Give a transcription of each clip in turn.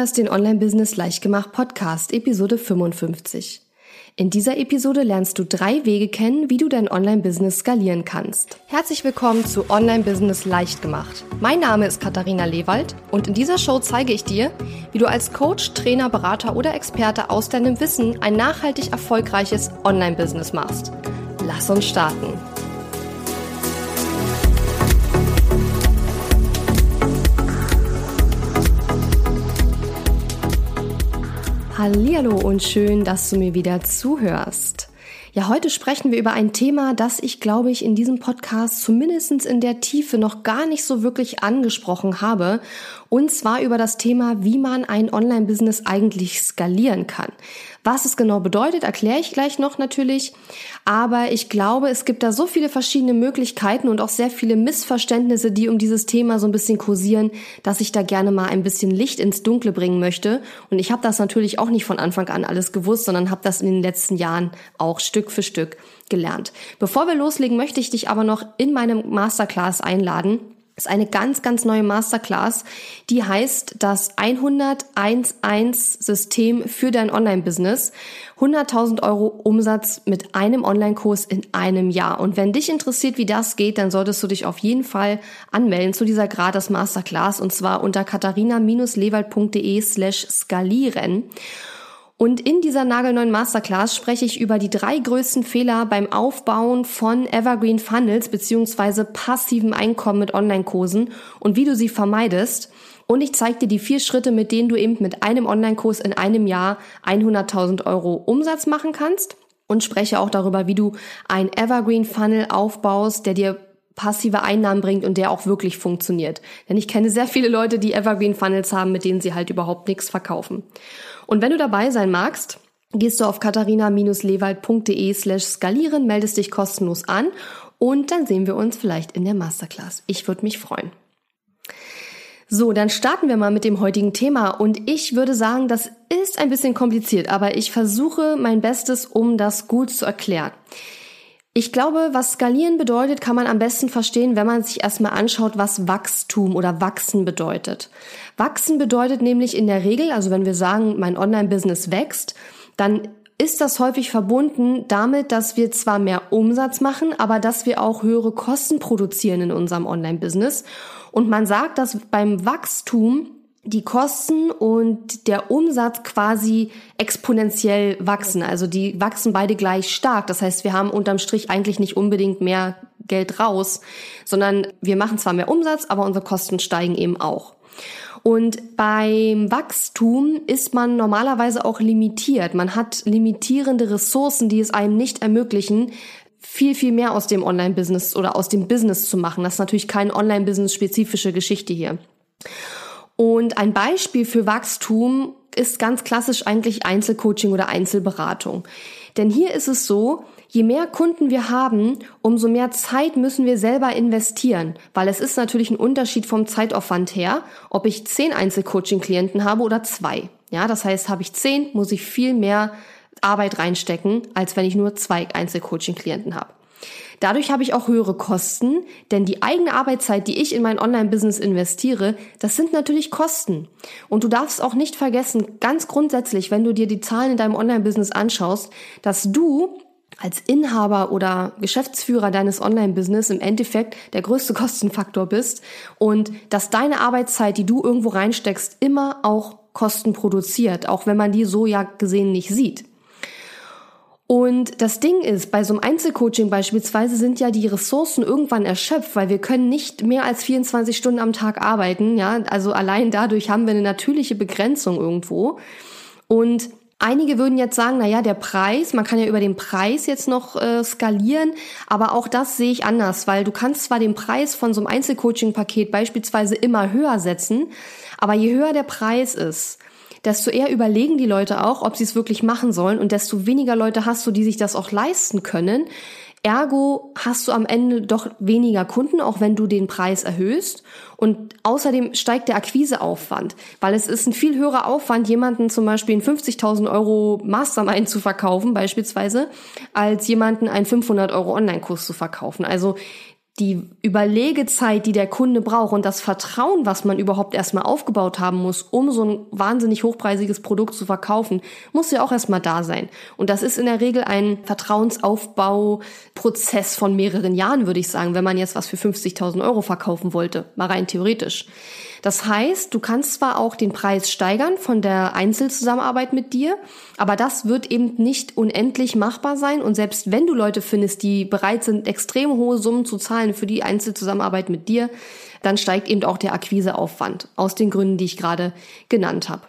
hörst den Online-Business Leichtgemacht Podcast, Episode 55. In dieser Episode lernst du drei Wege kennen, wie du dein Online-Business skalieren kannst. Herzlich willkommen zu Online-Business Leichtgemacht. Mein Name ist Katharina Lewald und in dieser Show zeige ich dir, wie du als Coach, Trainer, Berater oder Experte aus deinem Wissen ein nachhaltig erfolgreiches Online-Business machst. Lass uns starten. Hallihallo und schön, dass du mir wieder zuhörst. Ja, heute sprechen wir über ein Thema, das ich glaube ich in diesem Podcast zumindest in der Tiefe noch gar nicht so wirklich angesprochen habe. Und zwar über das Thema, wie man ein Online-Business eigentlich skalieren kann. Was es genau bedeutet, erkläre ich gleich noch natürlich. Aber ich glaube, es gibt da so viele verschiedene Möglichkeiten und auch sehr viele Missverständnisse, die um dieses Thema so ein bisschen kursieren, dass ich da gerne mal ein bisschen Licht ins Dunkle bringen möchte. Und ich habe das natürlich auch nicht von Anfang an alles gewusst, sondern habe das in den letzten Jahren auch Stück für Stück gelernt. Bevor wir loslegen, möchte ich dich aber noch in meinem Masterclass einladen ist eine ganz, ganz neue Masterclass, die heißt das 101.1 System für dein Online-Business. 100.000 Euro Umsatz mit einem Online-Kurs in einem Jahr. Und wenn dich interessiert, wie das geht, dann solltest du dich auf jeden Fall anmelden zu dieser Gratis Masterclass und zwar unter katharina-lewald.de slash skalieren. Und in dieser nagelneuen Masterclass spreche ich über die drei größten Fehler beim Aufbauen von Evergreen Funnels beziehungsweise passiven Einkommen mit Online-Kursen und wie du sie vermeidest. Und ich zeige dir die vier Schritte, mit denen du eben mit einem Online-Kurs in einem Jahr 100.000 Euro Umsatz machen kannst und spreche auch darüber, wie du ein Evergreen Funnel aufbaust, der dir passive Einnahmen bringt und der auch wirklich funktioniert. Denn ich kenne sehr viele Leute, die Evergreen Funnels haben, mit denen sie halt überhaupt nichts verkaufen. Und wenn du dabei sein magst, gehst du auf katharina-lewald.de slash skalieren, meldest dich kostenlos an und dann sehen wir uns vielleicht in der Masterclass. Ich würde mich freuen. So, dann starten wir mal mit dem heutigen Thema und ich würde sagen, das ist ein bisschen kompliziert, aber ich versuche mein Bestes, um das gut zu erklären. Ich glaube, was skalieren bedeutet, kann man am besten verstehen, wenn man sich erstmal anschaut, was Wachstum oder Wachsen bedeutet. Wachsen bedeutet nämlich in der Regel, also wenn wir sagen, mein Online-Business wächst, dann ist das häufig verbunden damit, dass wir zwar mehr Umsatz machen, aber dass wir auch höhere Kosten produzieren in unserem Online-Business. Und man sagt, dass beim Wachstum die Kosten und der Umsatz quasi exponentiell wachsen. Also die wachsen beide gleich stark. Das heißt, wir haben unterm Strich eigentlich nicht unbedingt mehr Geld raus, sondern wir machen zwar mehr Umsatz, aber unsere Kosten steigen eben auch. Und beim Wachstum ist man normalerweise auch limitiert. Man hat limitierende Ressourcen, die es einem nicht ermöglichen, viel, viel mehr aus dem Online-Business oder aus dem Business zu machen. Das ist natürlich keine Online-Business-spezifische Geschichte hier. Und ein Beispiel für Wachstum ist ganz klassisch eigentlich Einzelcoaching oder Einzelberatung. Denn hier ist es so, je mehr Kunden wir haben, umso mehr Zeit müssen wir selber investieren, weil es ist natürlich ein Unterschied vom Zeitaufwand her, ob ich zehn Einzelcoaching-Klienten habe oder zwei. Ja, das heißt, habe ich zehn, muss ich viel mehr Arbeit reinstecken, als wenn ich nur zwei Einzelcoaching-Klienten habe. Dadurch habe ich auch höhere Kosten, denn die eigene Arbeitszeit, die ich in mein Online-Business investiere, das sind natürlich Kosten. Und du darfst auch nicht vergessen, ganz grundsätzlich, wenn du dir die Zahlen in deinem Online-Business anschaust, dass du als Inhaber oder Geschäftsführer deines Online-Business im Endeffekt der größte Kostenfaktor bist und dass deine Arbeitszeit, die du irgendwo reinsteckst, immer auch Kosten produziert, auch wenn man die so ja gesehen nicht sieht. Und das Ding ist, bei so einem Einzelcoaching beispielsweise sind ja die Ressourcen irgendwann erschöpft, weil wir können nicht mehr als 24 Stunden am Tag arbeiten, ja. Also allein dadurch haben wir eine natürliche Begrenzung irgendwo. Und Einige würden jetzt sagen, na ja, der Preis, man kann ja über den Preis jetzt noch äh, skalieren, aber auch das sehe ich anders, weil du kannst zwar den Preis von so einem Einzelcoaching-Paket beispielsweise immer höher setzen, aber je höher der Preis ist, desto eher überlegen die Leute auch, ob sie es wirklich machen sollen und desto weniger Leute hast du, die sich das auch leisten können. Ergo hast du am Ende doch weniger Kunden, auch wenn du den Preis erhöhst. Und außerdem steigt der Akquiseaufwand, weil es ist ein viel höherer Aufwand, jemanden zum Beispiel einen 50.000 Euro Mastermind zu verkaufen, beispielsweise, als jemanden einen 500 Euro Online-Kurs zu verkaufen. Also die Überlegezeit, die der Kunde braucht und das Vertrauen, was man überhaupt erstmal aufgebaut haben muss, um so ein wahnsinnig hochpreisiges Produkt zu verkaufen, muss ja auch erstmal da sein. Und das ist in der Regel ein Vertrauensaufbauprozess von mehreren Jahren, würde ich sagen, wenn man jetzt was für 50.000 Euro verkaufen wollte, mal rein theoretisch. Das heißt, du kannst zwar auch den Preis steigern von der Einzelzusammenarbeit mit dir, aber das wird eben nicht unendlich machbar sein. Und selbst wenn du Leute findest, die bereit sind, extrem hohe Summen zu zahlen für die Einzelzusammenarbeit mit dir, dann steigt eben auch der Akquiseaufwand aus den Gründen, die ich gerade genannt habe.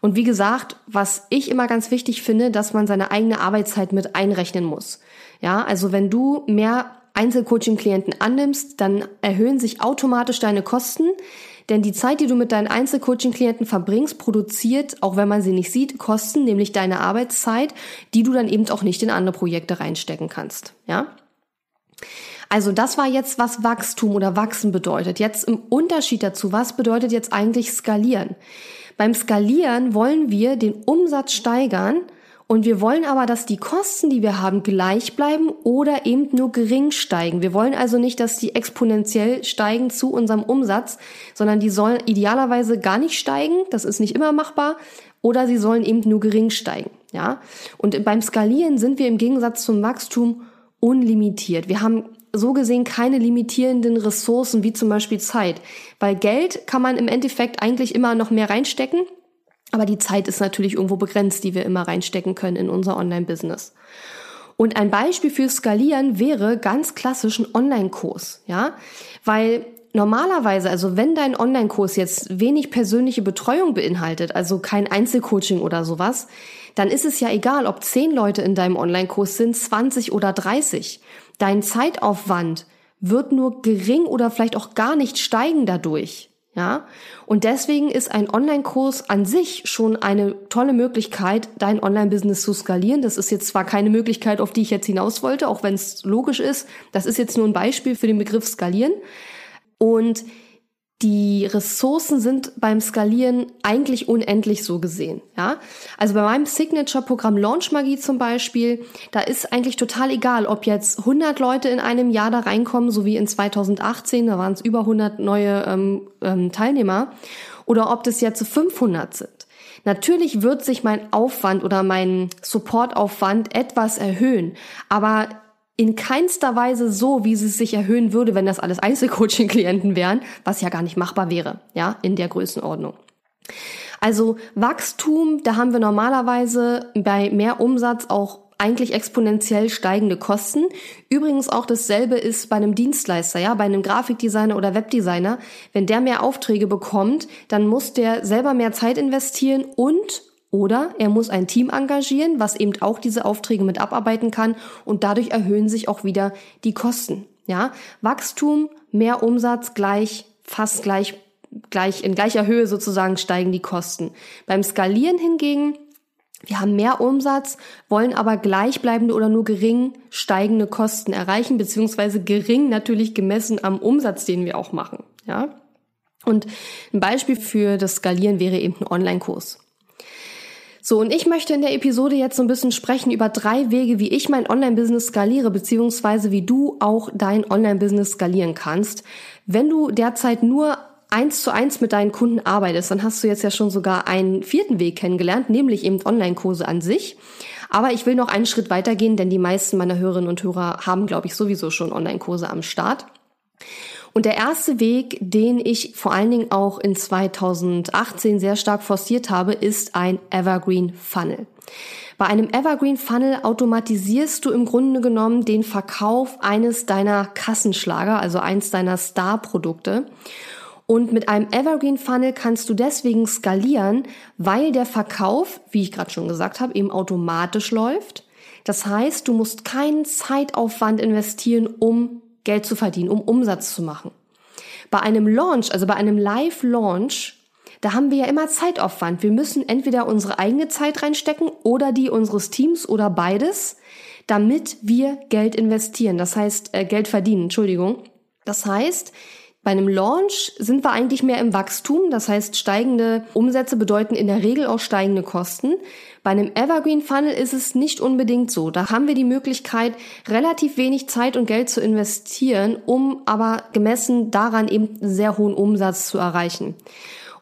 Und wie gesagt, was ich immer ganz wichtig finde, dass man seine eigene Arbeitszeit mit einrechnen muss. Ja, also wenn du mehr Einzelcoaching-Klienten annimmst, dann erhöhen sich automatisch deine Kosten. Denn die Zeit, die du mit deinen Einzelcoaching-Klienten verbringst, produziert, auch wenn man sie nicht sieht, Kosten, nämlich deine Arbeitszeit, die du dann eben auch nicht in andere Projekte reinstecken kannst. Ja? Also das war jetzt, was Wachstum oder Wachsen bedeutet. Jetzt im Unterschied dazu, was bedeutet jetzt eigentlich skalieren? Beim Skalieren wollen wir den Umsatz steigern, und wir wollen aber, dass die Kosten, die wir haben, gleich bleiben oder eben nur gering steigen. Wir wollen also nicht, dass die exponentiell steigen zu unserem Umsatz, sondern die sollen idealerweise gar nicht steigen. Das ist nicht immer machbar. Oder sie sollen eben nur gering steigen. Ja. Und beim Skalieren sind wir im Gegensatz zum Wachstum unlimitiert. Wir haben so gesehen keine limitierenden Ressourcen wie zum Beispiel Zeit. Weil Geld kann man im Endeffekt eigentlich immer noch mehr reinstecken. Aber die Zeit ist natürlich irgendwo begrenzt, die wir immer reinstecken können in unser Online-Business. Und ein Beispiel für Skalieren wäre ganz klassisch ein Online-Kurs, ja, weil normalerweise, also wenn dein Online-Kurs jetzt wenig persönliche Betreuung beinhaltet, also kein Einzelcoaching oder sowas, dann ist es ja egal, ob zehn Leute in deinem Online-Kurs sind, 20 oder 30. Dein Zeitaufwand wird nur gering oder vielleicht auch gar nicht steigen dadurch. Ja, und deswegen ist ein Online-Kurs an sich schon eine tolle Möglichkeit, dein Online-Business zu skalieren. Das ist jetzt zwar keine Möglichkeit, auf die ich jetzt hinaus wollte, auch wenn es logisch ist. Das ist jetzt nur ein Beispiel für den Begriff skalieren. Und die Ressourcen sind beim Skalieren eigentlich unendlich so gesehen. Ja, also bei meinem Signature-Programm Launch Magie zum Beispiel, da ist eigentlich total egal, ob jetzt 100 Leute in einem Jahr da reinkommen, so wie in 2018, da waren es über 100 neue ähm, ähm, Teilnehmer, oder ob das jetzt 500 sind. Natürlich wird sich mein Aufwand oder mein Supportaufwand etwas erhöhen, aber in keinster Weise so, wie sie sich erhöhen würde, wenn das alles Einzelcoaching-Klienten wären, was ja gar nicht machbar wäre, ja, in der Größenordnung. Also Wachstum, da haben wir normalerweise bei mehr Umsatz auch eigentlich exponentiell steigende Kosten. Übrigens auch dasselbe ist bei einem Dienstleister, ja, bei einem Grafikdesigner oder Webdesigner. Wenn der mehr Aufträge bekommt, dann muss der selber mehr Zeit investieren und oder er muss ein Team engagieren, was eben auch diese Aufträge mit abarbeiten kann und dadurch erhöhen sich auch wieder die Kosten. Ja, Wachstum, mehr Umsatz gleich, fast gleich, gleich, in gleicher Höhe sozusagen steigen die Kosten. Beim Skalieren hingegen wir haben mehr Umsatz, wollen aber gleichbleibende oder nur gering steigende Kosten erreichen, beziehungsweise gering natürlich gemessen am Umsatz, den wir auch machen. Ja? Und ein Beispiel für das Skalieren wäre eben ein Online-Kurs. So, und ich möchte in der Episode jetzt so ein bisschen sprechen über drei Wege, wie ich mein Online-Business skaliere, beziehungsweise wie du auch dein Online-Business skalieren kannst. Wenn du derzeit nur eins zu eins mit deinen Kunden arbeitest, dann hast du jetzt ja schon sogar einen vierten Weg kennengelernt, nämlich eben Online-Kurse an sich. Aber ich will noch einen Schritt weitergehen, denn die meisten meiner Hörerinnen und Hörer haben, glaube ich, sowieso schon Online-Kurse am Start. Und der erste Weg, den ich vor allen Dingen auch in 2018 sehr stark forciert habe, ist ein Evergreen Funnel. Bei einem Evergreen Funnel automatisierst du im Grunde genommen den Verkauf eines deiner Kassenschlager, also eins deiner Star-Produkte. Und mit einem Evergreen Funnel kannst du deswegen skalieren, weil der Verkauf, wie ich gerade schon gesagt habe, eben automatisch läuft. Das heißt, du musst keinen Zeitaufwand investieren, um Geld zu verdienen, um Umsatz zu machen. Bei einem Launch, also bei einem Live-Launch, da haben wir ja immer Zeitaufwand. Wir müssen entweder unsere eigene Zeit reinstecken oder die unseres Teams oder beides, damit wir Geld investieren. Das heißt, äh, Geld verdienen, Entschuldigung. Das heißt, Bei einem Launch sind wir eigentlich mehr im Wachstum, das heißt steigende Umsätze bedeuten in der Regel auch steigende Kosten. Bei einem Evergreen Funnel ist es nicht unbedingt so. Da haben wir die Möglichkeit, relativ wenig Zeit und Geld zu investieren, um aber gemessen daran eben sehr hohen Umsatz zu erreichen.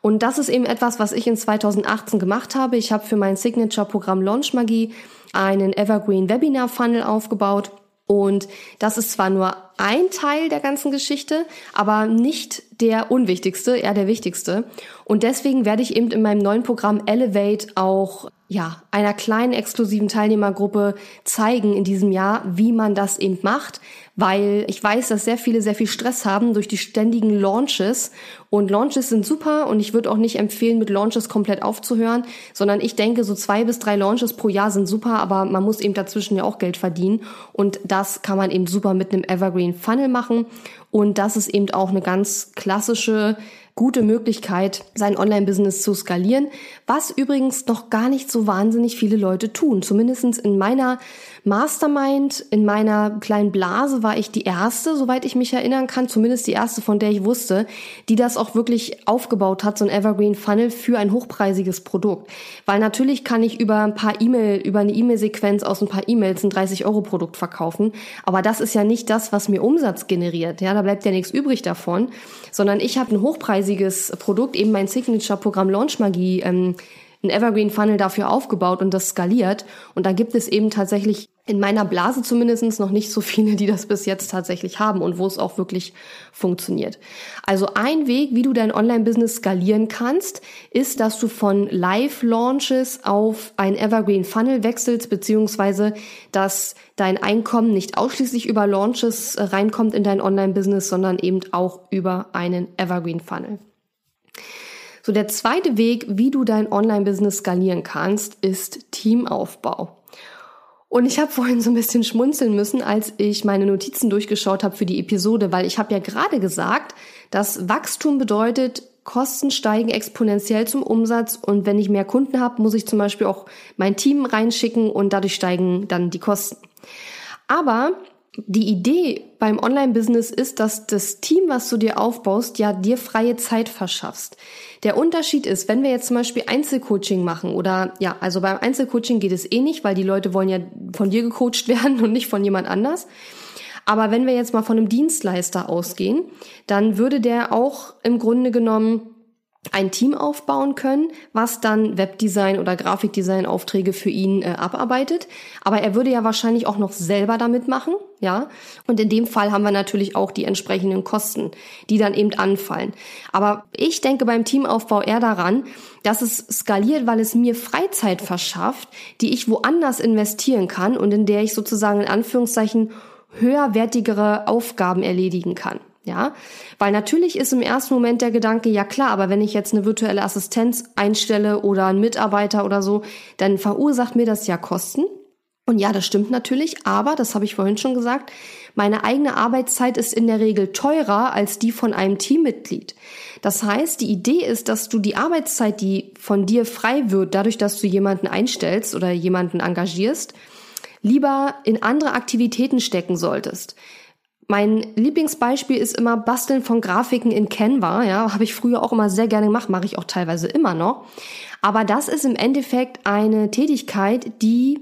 Und das ist eben etwas, was ich in 2018 gemacht habe. Ich habe für mein Signature-Programm Launch Magie einen Evergreen Webinar Funnel aufgebaut. Und das ist zwar nur ein Teil der ganzen Geschichte, aber nicht der unwichtigste, eher der wichtigste. Und deswegen werde ich eben in meinem neuen Programm Elevate auch ja, einer kleinen exklusiven Teilnehmergruppe zeigen in diesem Jahr, wie man das eben macht, weil ich weiß, dass sehr viele sehr viel Stress haben durch die ständigen Launches und Launches sind super und ich würde auch nicht empfehlen, mit Launches komplett aufzuhören, sondern ich denke, so zwei bis drei Launches pro Jahr sind super, aber man muss eben dazwischen ja auch Geld verdienen und das kann man eben super mit einem Evergreen Funnel machen. Und das ist eben auch eine ganz klassische gute Möglichkeit, sein Online-Business zu skalieren, was übrigens noch gar nicht so wahnsinnig viele Leute tun. Zumindestens in meiner Mastermind, in meiner kleinen Blase war ich die erste, soweit ich mich erinnern kann, zumindest die erste, von der ich wusste, die das auch wirklich aufgebaut hat, so ein Evergreen Funnel für ein hochpreisiges Produkt. Weil natürlich kann ich über ein paar E-Mail, über eine E-Mail-Sequenz aus ein paar E-Mails ein 30-Euro-Produkt verkaufen. Aber das ist ja nicht das, was mir Umsatz generiert. Ja, da bleibt ja nichts übrig davon, sondern ich habe ein hochpreisiges Produkt, eben mein Signature-Programm Launch Magie, ähm, ein Evergreen Funnel dafür aufgebaut und das skaliert. Und da gibt es eben tatsächlich in meiner Blase zumindestens noch nicht so viele, die das bis jetzt tatsächlich haben und wo es auch wirklich funktioniert. Also ein Weg, wie du dein Online-Business skalieren kannst, ist, dass du von Live-Launches auf ein Evergreen Funnel wechselst, beziehungsweise dass dein Einkommen nicht ausschließlich über Launches äh, reinkommt in dein Online-Business, sondern eben auch über einen Evergreen Funnel. So, der zweite Weg, wie du dein Online-Business skalieren kannst, ist Teamaufbau. Und ich habe vorhin so ein bisschen schmunzeln müssen, als ich meine Notizen durchgeschaut habe für die Episode, weil ich habe ja gerade gesagt, dass Wachstum bedeutet, Kosten steigen exponentiell zum Umsatz und wenn ich mehr Kunden habe, muss ich zum Beispiel auch mein Team reinschicken und dadurch steigen dann die Kosten. Aber die Idee beim Online-Business ist, dass das Team, was du dir aufbaust, ja dir freie Zeit verschaffst. Der Unterschied ist, wenn wir jetzt zum Beispiel Einzelcoaching machen oder ja, also beim Einzelcoaching geht es eh nicht, weil die Leute wollen ja von dir gecoacht werden und nicht von jemand anders. Aber wenn wir jetzt mal von einem Dienstleister ausgehen, dann würde der auch im Grunde genommen ein Team aufbauen können, was dann Webdesign oder Grafikdesign Aufträge für ihn äh, abarbeitet. Aber er würde ja wahrscheinlich auch noch selber damit machen, ja. Und in dem Fall haben wir natürlich auch die entsprechenden Kosten, die dann eben anfallen. Aber ich denke beim Teamaufbau eher daran, dass es skaliert, weil es mir Freizeit verschafft, die ich woanders investieren kann und in der ich sozusagen in Anführungszeichen höherwertigere Aufgaben erledigen kann. Ja, weil natürlich ist im ersten Moment der Gedanke, ja klar, aber wenn ich jetzt eine virtuelle Assistenz einstelle oder einen Mitarbeiter oder so, dann verursacht mir das ja Kosten. Und ja, das stimmt natürlich, aber, das habe ich vorhin schon gesagt, meine eigene Arbeitszeit ist in der Regel teurer als die von einem Teammitglied. Das heißt, die Idee ist, dass du die Arbeitszeit, die von dir frei wird, dadurch, dass du jemanden einstellst oder jemanden engagierst, lieber in andere Aktivitäten stecken solltest. Mein Lieblingsbeispiel ist immer Basteln von Grafiken in Canva. Ja, habe ich früher auch immer sehr gerne gemacht, mache ich auch teilweise immer noch. Aber das ist im Endeffekt eine Tätigkeit, die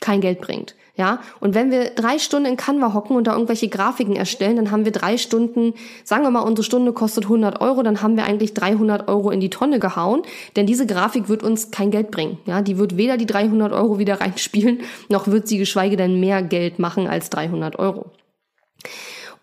kein Geld bringt. Ja, und wenn wir drei Stunden in Canva hocken und da irgendwelche Grafiken erstellen, dann haben wir drei Stunden, sagen wir mal, unsere Stunde kostet 100 Euro, dann haben wir eigentlich 300 Euro in die Tonne gehauen, denn diese Grafik wird uns kein Geld bringen. Ja, die wird weder die 300 Euro wieder reinspielen, noch wird sie geschweige denn mehr Geld machen als 300 Euro.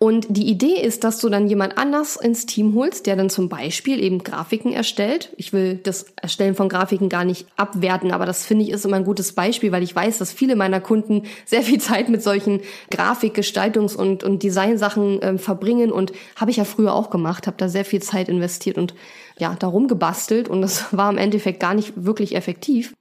Und die Idee ist, dass du dann jemand anders ins Team holst, der dann zum Beispiel eben Grafiken erstellt. Ich will das Erstellen von Grafiken gar nicht abwerten, aber das finde ich ist immer ein gutes Beispiel, weil ich weiß, dass viele meiner Kunden sehr viel Zeit mit solchen Grafikgestaltungs- und, und Designsachen äh, verbringen und habe ich ja früher auch gemacht, habe da sehr viel Zeit investiert und ja, darum gebastelt und das war im Endeffekt gar nicht wirklich effektiv.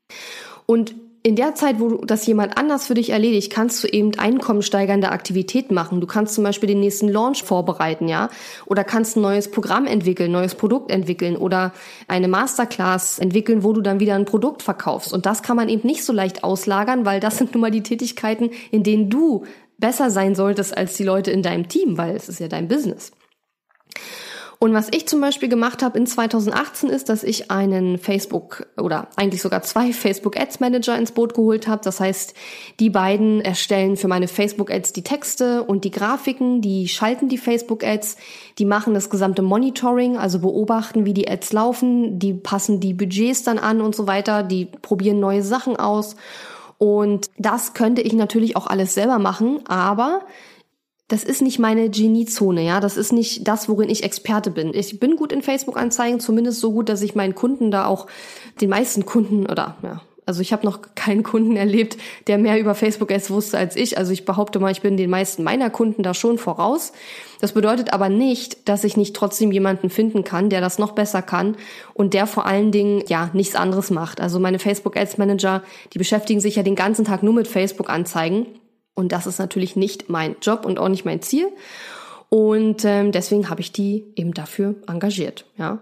Und in der Zeit, wo das jemand anders für dich erledigt, kannst du eben einkommensteigernde Aktivität machen. Du kannst zum Beispiel den nächsten Launch vorbereiten, ja, oder kannst ein neues Programm entwickeln, neues Produkt entwickeln oder eine Masterclass entwickeln, wo du dann wieder ein Produkt verkaufst. Und das kann man eben nicht so leicht auslagern, weil das sind nun mal die Tätigkeiten, in denen du besser sein solltest als die Leute in deinem Team, weil es ist ja dein Business. Und was ich zum Beispiel gemacht habe in 2018 ist, dass ich einen Facebook oder eigentlich sogar zwei Facebook Ads Manager ins Boot geholt habe. Das heißt, die beiden erstellen für meine Facebook Ads die Texte und die Grafiken, die schalten die Facebook Ads, die machen das gesamte Monitoring, also beobachten, wie die Ads laufen, die passen die Budgets dann an und so weiter, die probieren neue Sachen aus. Und das könnte ich natürlich auch alles selber machen, aber das ist nicht meine Geniezone, ja. Das ist nicht das, worin ich Experte bin. Ich bin gut in Facebook-Anzeigen, zumindest so gut, dass ich meinen Kunden da auch, den meisten Kunden oder ja, also ich habe noch keinen Kunden erlebt, der mehr über Facebook Ads wusste als ich. Also ich behaupte mal, ich bin den meisten meiner Kunden da schon voraus. Das bedeutet aber nicht, dass ich nicht trotzdem jemanden finden kann, der das noch besser kann und der vor allen Dingen ja nichts anderes macht. Also meine Facebook Ads Manager, die beschäftigen sich ja den ganzen Tag nur mit Facebook Anzeigen und das ist natürlich nicht mein Job und auch nicht mein Ziel. Und ähm, deswegen habe ich die eben dafür engagiert, ja.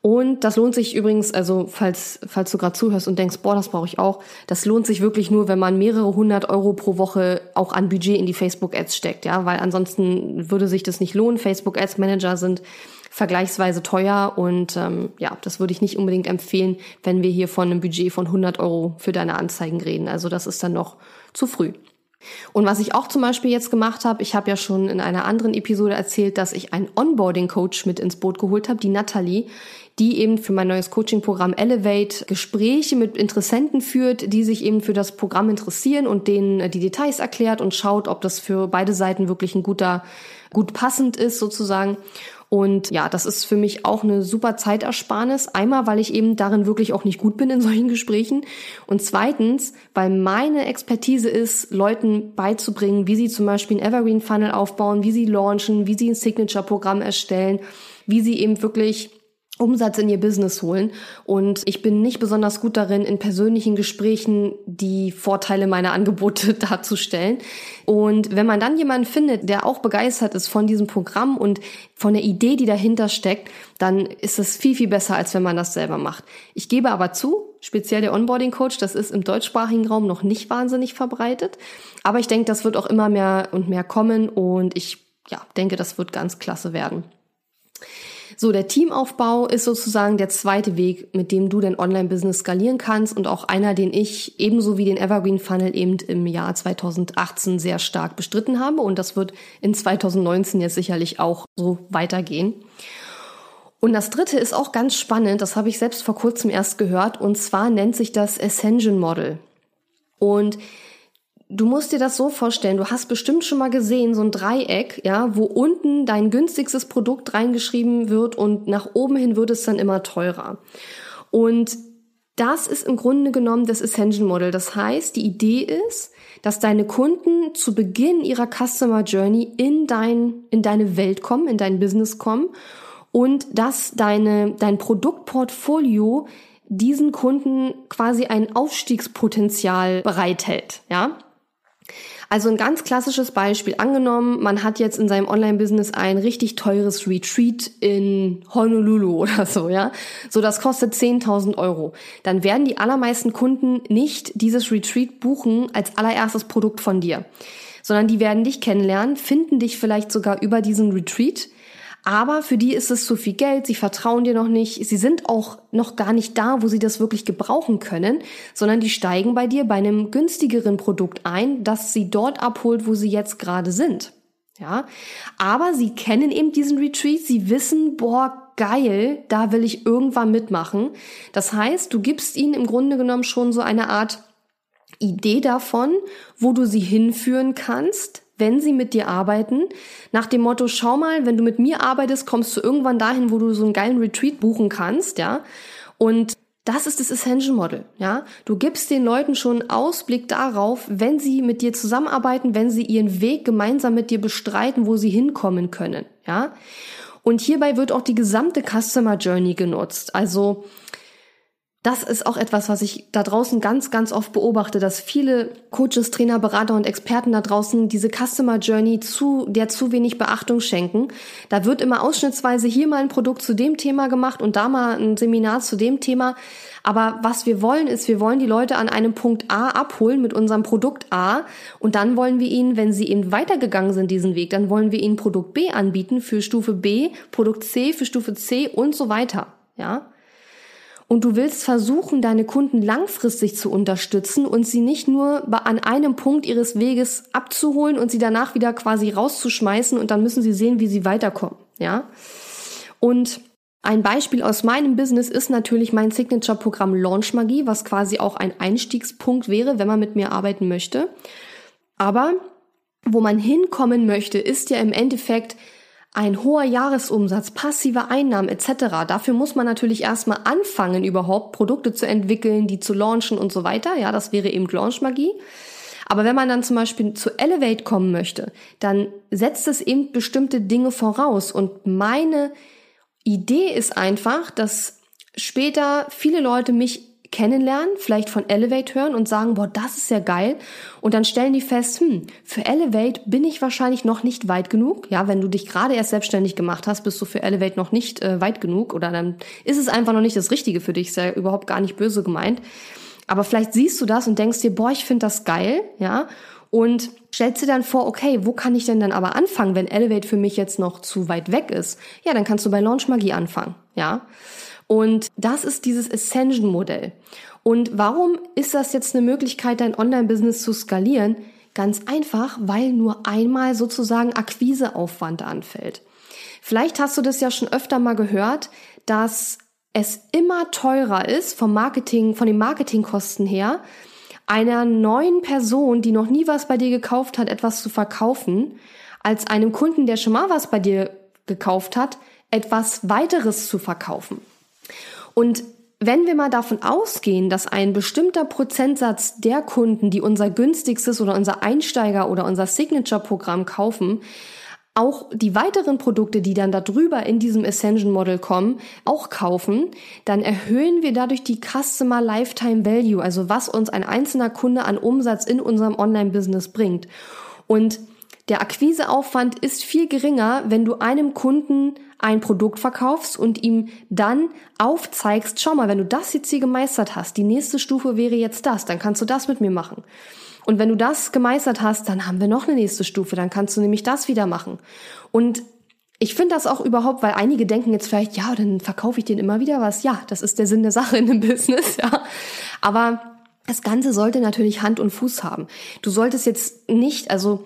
Und das lohnt sich übrigens, also falls, falls du gerade zuhörst und denkst, boah, das brauche ich auch, das lohnt sich wirklich nur, wenn man mehrere hundert Euro pro Woche auch an Budget in die Facebook-Ads steckt, ja, weil ansonsten würde sich das nicht lohnen. Facebook-Ads-Manager sind vergleichsweise teuer und ähm, ja, das würde ich nicht unbedingt empfehlen, wenn wir hier von einem Budget von 100 Euro für deine Anzeigen reden. Also das ist dann noch zu früh. Und was ich auch zum Beispiel jetzt gemacht habe, ich habe ja schon in einer anderen Episode erzählt, dass ich einen Onboarding-Coach mit ins Boot geholt habe, die Natalie, die eben für mein neues Coaching-Programm Elevate Gespräche mit Interessenten führt, die sich eben für das Programm interessieren und denen die Details erklärt und schaut, ob das für beide Seiten wirklich ein guter, gut passend ist sozusagen. Und ja, das ist für mich auch eine super Zeitersparnis. Einmal, weil ich eben darin wirklich auch nicht gut bin in solchen Gesprächen. Und zweitens, weil meine Expertise ist, Leuten beizubringen, wie sie zum Beispiel ein Evergreen Funnel aufbauen, wie sie launchen, wie sie ein Signature-Programm erstellen, wie sie eben wirklich Umsatz in ihr Business holen. Und ich bin nicht besonders gut darin, in persönlichen Gesprächen die Vorteile meiner Angebote darzustellen. Und wenn man dann jemanden findet, der auch begeistert ist von diesem Programm und von der Idee, die dahinter steckt, dann ist es viel, viel besser, als wenn man das selber macht. Ich gebe aber zu, speziell der Onboarding Coach, das ist im deutschsprachigen Raum noch nicht wahnsinnig verbreitet. Aber ich denke, das wird auch immer mehr und mehr kommen und ich ja, denke, das wird ganz klasse werden. So, der Teamaufbau ist sozusagen der zweite Weg, mit dem du dein Online-Business skalieren kannst und auch einer, den ich ebenso wie den Evergreen Funnel eben im Jahr 2018 sehr stark bestritten habe und das wird in 2019 jetzt sicherlich auch so weitergehen. Und das dritte ist auch ganz spannend, das habe ich selbst vor kurzem erst gehört und zwar nennt sich das Ascension Model. Und Du musst dir das so vorstellen, du hast bestimmt schon mal gesehen, so ein Dreieck, ja, wo unten dein günstigstes Produkt reingeschrieben wird und nach oben hin wird es dann immer teurer. Und das ist im Grunde genommen das Ascension Model. Das heißt, die Idee ist, dass deine Kunden zu Beginn ihrer Customer Journey in dein, in deine Welt kommen, in dein Business kommen und dass deine, dein Produktportfolio diesen Kunden quasi ein Aufstiegspotenzial bereithält, ja? Also ein ganz klassisches Beispiel. Angenommen, man hat jetzt in seinem Online-Business ein richtig teures Retreat in Honolulu oder so, ja. So, das kostet 10.000 Euro. Dann werden die allermeisten Kunden nicht dieses Retreat buchen als allererstes Produkt von dir, sondern die werden dich kennenlernen, finden dich vielleicht sogar über diesen Retreat, aber für die ist es zu viel Geld, sie vertrauen dir noch nicht, sie sind auch noch gar nicht da, wo sie das wirklich gebrauchen können, sondern die steigen bei dir bei einem günstigeren Produkt ein, das sie dort abholt, wo sie jetzt gerade sind. Ja, aber sie kennen eben diesen Retreat, sie wissen, boah, geil, da will ich irgendwann mitmachen. Das heißt, du gibst ihnen im Grunde genommen schon so eine Art Idee davon, wo du sie hinführen kannst, wenn sie mit dir arbeiten, nach dem Motto, schau mal, wenn du mit mir arbeitest, kommst du irgendwann dahin, wo du so einen geilen Retreat buchen kannst, ja. Und das ist das Ascension Model, ja. Du gibst den Leuten schon Ausblick darauf, wenn sie mit dir zusammenarbeiten, wenn sie ihren Weg gemeinsam mit dir bestreiten, wo sie hinkommen können, ja. Und hierbei wird auch die gesamte Customer Journey genutzt. Also, das ist auch etwas, was ich da draußen ganz, ganz oft beobachte, dass viele Coaches, Trainer, Berater und Experten da draußen diese Customer Journey zu, der zu wenig Beachtung schenken. Da wird immer ausschnittsweise hier mal ein Produkt zu dem Thema gemacht und da mal ein Seminar zu dem Thema. Aber was wir wollen, ist, wir wollen die Leute an einem Punkt A abholen mit unserem Produkt A und dann wollen wir ihnen, wenn sie eben weitergegangen sind diesen Weg, dann wollen wir ihnen Produkt B anbieten für Stufe B, Produkt C für Stufe C und so weiter. Ja und du willst versuchen, deine Kunden langfristig zu unterstützen und sie nicht nur an einem Punkt ihres Weges abzuholen und sie danach wieder quasi rauszuschmeißen und dann müssen sie sehen, wie sie weiterkommen, ja? Und ein Beispiel aus meinem Business ist natürlich mein Signature-Programm Launch Magie, was quasi auch ein Einstiegspunkt wäre, wenn man mit mir arbeiten möchte. Aber wo man hinkommen möchte, ist ja im Endeffekt ein hoher Jahresumsatz, passive Einnahmen etc. Dafür muss man natürlich erstmal anfangen, überhaupt Produkte zu entwickeln, die zu launchen und so weiter. Ja, das wäre eben Launchmagie. Aber wenn man dann zum Beispiel zu Elevate kommen möchte, dann setzt es eben bestimmte Dinge voraus. Und meine Idee ist einfach, dass später viele Leute mich kennenlernen, vielleicht von Elevate hören und sagen, boah, das ist ja geil. Und dann stellen die fest, hm, für Elevate bin ich wahrscheinlich noch nicht weit genug. Ja, wenn du dich gerade erst selbstständig gemacht hast, bist du für Elevate noch nicht äh, weit genug oder dann ist es einfach noch nicht das Richtige für dich. Ist ja überhaupt gar nicht böse gemeint. Aber vielleicht siehst du das und denkst dir, boah, ich finde das geil, ja, und stellst dir dann vor, okay, wo kann ich denn dann aber anfangen, wenn Elevate für mich jetzt noch zu weit weg ist? Ja, dann kannst du bei Launch Magie anfangen, ja. Und das ist dieses Ascension-Modell. Und warum ist das jetzt eine Möglichkeit, dein Online-Business zu skalieren? Ganz einfach, weil nur einmal sozusagen Akquiseaufwand anfällt. Vielleicht hast du das ja schon öfter mal gehört, dass es immer teurer ist vom Marketing, von den Marketingkosten her, einer neuen Person, die noch nie was bei dir gekauft hat, etwas zu verkaufen, als einem Kunden, der schon mal was bei dir gekauft hat, etwas weiteres zu verkaufen. Und wenn wir mal davon ausgehen, dass ein bestimmter Prozentsatz der Kunden, die unser günstigstes oder unser Einsteiger oder unser Signature-Programm kaufen, auch die weiteren Produkte, die dann darüber in diesem Ascension Model kommen, auch kaufen, dann erhöhen wir dadurch die Customer Lifetime Value, also was uns ein einzelner Kunde an Umsatz in unserem Online-Business bringt. Und der Akquiseaufwand ist viel geringer, wenn du einem Kunden ein Produkt verkaufst und ihm dann aufzeigst, schau mal, wenn du das jetzt hier gemeistert hast, die nächste Stufe wäre jetzt das, dann kannst du das mit mir machen. Und wenn du das gemeistert hast, dann haben wir noch eine nächste Stufe, dann kannst du nämlich das wieder machen. Und ich finde das auch überhaupt, weil einige denken jetzt vielleicht, ja, dann verkaufe ich den immer wieder was. Ja, das ist der Sinn der Sache in dem Business, ja. Aber das Ganze sollte natürlich Hand und Fuß haben. Du solltest jetzt nicht, also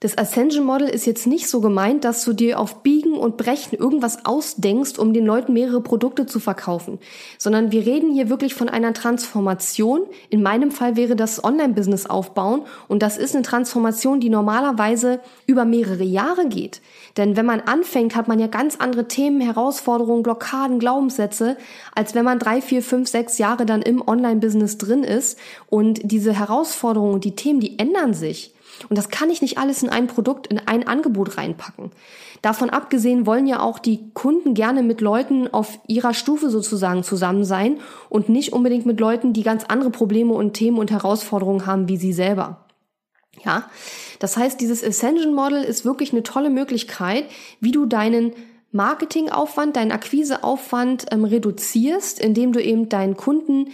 das Ascension Model ist jetzt nicht so gemeint, dass du dir auf Biegen und Brechen irgendwas ausdenkst, um den Leuten mehrere Produkte zu verkaufen, sondern wir reden hier wirklich von einer Transformation. In meinem Fall wäre das Online-Business aufbauen und das ist eine Transformation, die normalerweise über mehrere Jahre geht. Denn wenn man anfängt, hat man ja ganz andere Themen, Herausforderungen, Blockaden, Glaubenssätze, als wenn man drei, vier, fünf, sechs Jahre dann im Online-Business drin ist und diese Herausforderungen und die Themen, die ändern sich. Und das kann ich nicht alles in ein Produkt, in ein Angebot reinpacken. Davon abgesehen wollen ja auch die Kunden gerne mit Leuten auf ihrer Stufe sozusagen zusammen sein und nicht unbedingt mit Leuten, die ganz andere Probleme und Themen und Herausforderungen haben wie sie selber. Ja, das heißt, dieses Ascension Model ist wirklich eine tolle Möglichkeit, wie du deinen Marketingaufwand, deinen Akquiseaufwand ähm, reduzierst, indem du eben deinen Kunden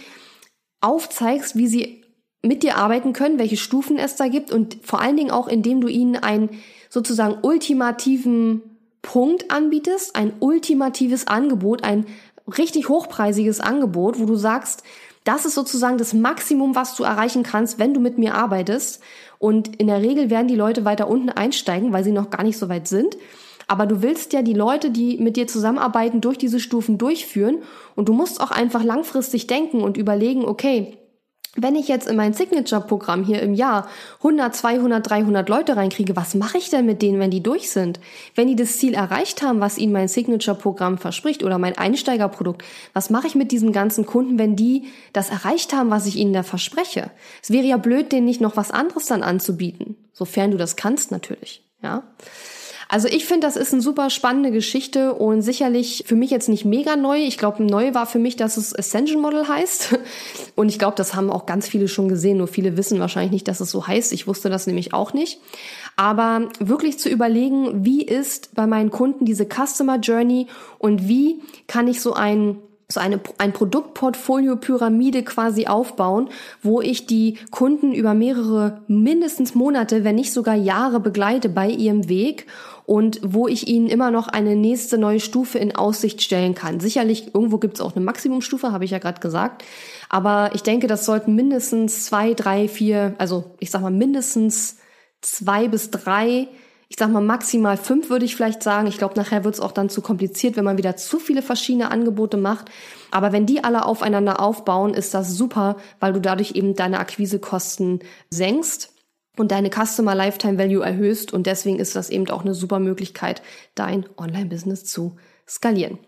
aufzeigst, wie sie mit dir arbeiten können, welche Stufen es da gibt und vor allen Dingen auch, indem du ihnen einen sozusagen ultimativen Punkt anbietest, ein ultimatives Angebot, ein richtig hochpreisiges Angebot, wo du sagst, das ist sozusagen das Maximum, was du erreichen kannst, wenn du mit mir arbeitest. Und in der Regel werden die Leute weiter unten einsteigen, weil sie noch gar nicht so weit sind. Aber du willst ja die Leute, die mit dir zusammenarbeiten, durch diese Stufen durchführen. Und du musst auch einfach langfristig denken und überlegen, okay, wenn ich jetzt in mein Signature-Programm hier im Jahr 100, 200, 300 Leute reinkriege, was mache ich denn mit denen, wenn die durch sind? Wenn die das Ziel erreicht haben, was ihnen mein Signature-Programm verspricht oder mein Einsteigerprodukt, was mache ich mit diesen ganzen Kunden, wenn die das erreicht haben, was ich ihnen da verspreche? Es wäre ja blöd, denen nicht noch was anderes dann anzubieten, sofern du das kannst natürlich, ja? Also ich finde, das ist eine super spannende Geschichte und sicherlich für mich jetzt nicht mega neu. Ich glaube, neu war für mich, dass es Ascension Model heißt. Und ich glaube, das haben auch ganz viele schon gesehen. Nur viele wissen wahrscheinlich nicht, dass es so heißt. Ich wusste das nämlich auch nicht. Aber wirklich zu überlegen, wie ist bei meinen Kunden diese Customer Journey und wie kann ich so ein so eine, ein Produktportfolio-Pyramide quasi aufbauen, wo ich die Kunden über mehrere, mindestens Monate, wenn nicht sogar Jahre begleite bei ihrem Weg und wo ich ihnen immer noch eine nächste neue Stufe in Aussicht stellen kann. Sicherlich, irgendwo gibt es auch eine Maximumstufe, habe ich ja gerade gesagt. Aber ich denke, das sollten mindestens zwei, drei, vier, also ich sag mal mindestens zwei bis drei ich sag mal maximal fünf würde ich vielleicht sagen. Ich glaube, nachher wird es auch dann zu kompliziert, wenn man wieder zu viele verschiedene Angebote macht. Aber wenn die alle aufeinander aufbauen, ist das super, weil du dadurch eben deine Akquisekosten senkst und deine Customer Lifetime Value erhöhst. Und deswegen ist das eben auch eine super Möglichkeit, dein Online-Business zu skalieren.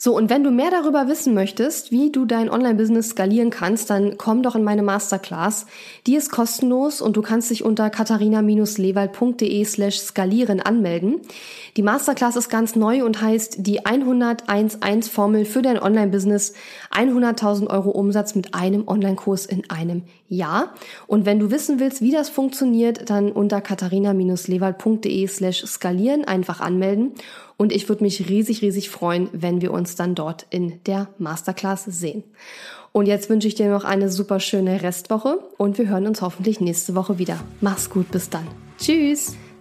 So, und wenn du mehr darüber wissen möchtest, wie du dein Online-Business skalieren kannst, dann komm doch in meine Masterclass. Die ist kostenlos und du kannst dich unter katharina-lewald.de slash skalieren anmelden. Die Masterclass ist ganz neu und heißt die 101.1 Formel für dein Online-Business. 100.000 Euro Umsatz mit einem Online-Kurs in einem Jahr. Und wenn du wissen willst, wie das funktioniert, dann unter katharina-lewald.de slash skalieren einfach anmelden. Und ich würde mich riesig, riesig freuen, wenn wir uns dann dort in der Masterclass sehen. Und jetzt wünsche ich dir noch eine super schöne Restwoche und wir hören uns hoffentlich nächste Woche wieder. Mach's gut, bis dann. Tschüss.